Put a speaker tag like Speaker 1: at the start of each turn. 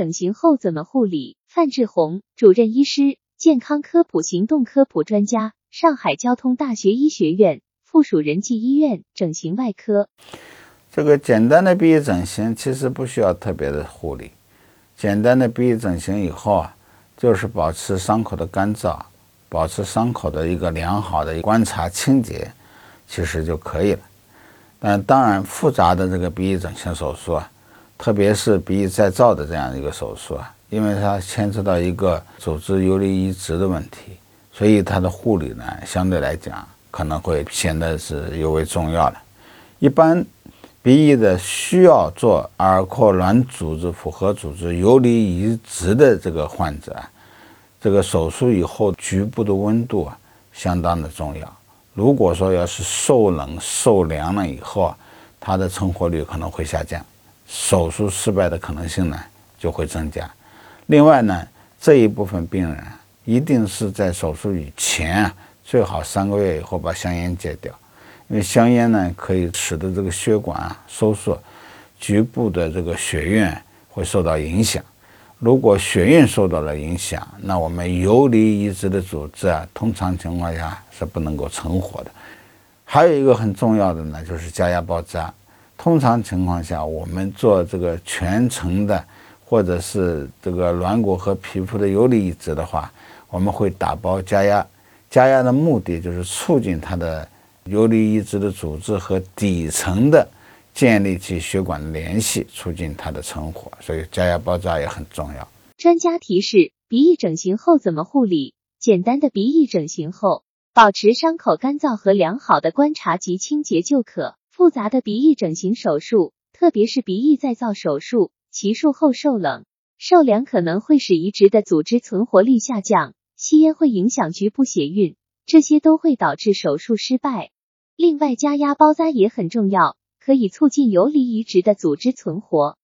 Speaker 1: 整形后怎么护理？范志红主任医师，健康科普行动科普专家，上海交通大学医学院附属仁济医院整形外科。
Speaker 2: 这个简单的鼻翼整形其实不需要特别的护理，简单的鼻翼整形以后啊，就是保持伤口的干燥，保持伤口的一个良好的观察清洁，其实就可以了。但当然，复杂的这个鼻翼整形手术啊，特别是鼻翼再造的这样一个手术啊，因为它牵扯到一个组织游离移植的问题，所以它的护理呢，相对来讲可能会显得是尤为重要的。一般鼻翼的需要做耳廓软组织复合组织游离移植的这个患者啊，这个手术以后局部的温度啊，相当的重要。如果说要是受冷受凉了以后啊，它的成活率可能会下降，手术失败的可能性呢就会增加。另外呢，这一部分病人一定是在手术以前，最好三个月以后把香烟戒掉，因为香烟呢可以使得这个血管啊收缩，局部的这个血运会受到影响。如果血运受到了影响，那我们游离移植的组织啊，通常情况下是不能够成活的。还有一个很重要的呢，就是加压包扎。通常情况下，我们做这个全程的或者是这个软骨和皮肤的游离移植的话，我们会打包加压。加压的目的就是促进它的游离移植的组织和底层的。建立起血管联系，促进它的成活，所以加压包扎也很重要。
Speaker 1: 专家提示：鼻翼整形后怎么护理？简单的鼻翼整形后，保持伤口干燥和良好的观察及清洁就可。复杂的鼻翼整形手术，特别是鼻翼再造手术，其术后受冷、受凉可能会使移植的组织存活率下降，吸烟会影响局部血运，这些都会导致手术失败。另外，加压包扎也很重要。可以促进游离移植的组织存活。